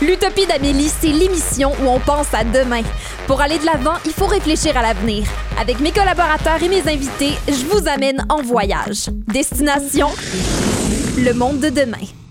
L'Utopie d'Amélie, c'est l'émission où on pense à demain. Pour aller de l'avant, il faut réfléchir à l'avenir. Avec mes collaborateurs et mes invités, je vous amène en voyage. Destination le monde de demain.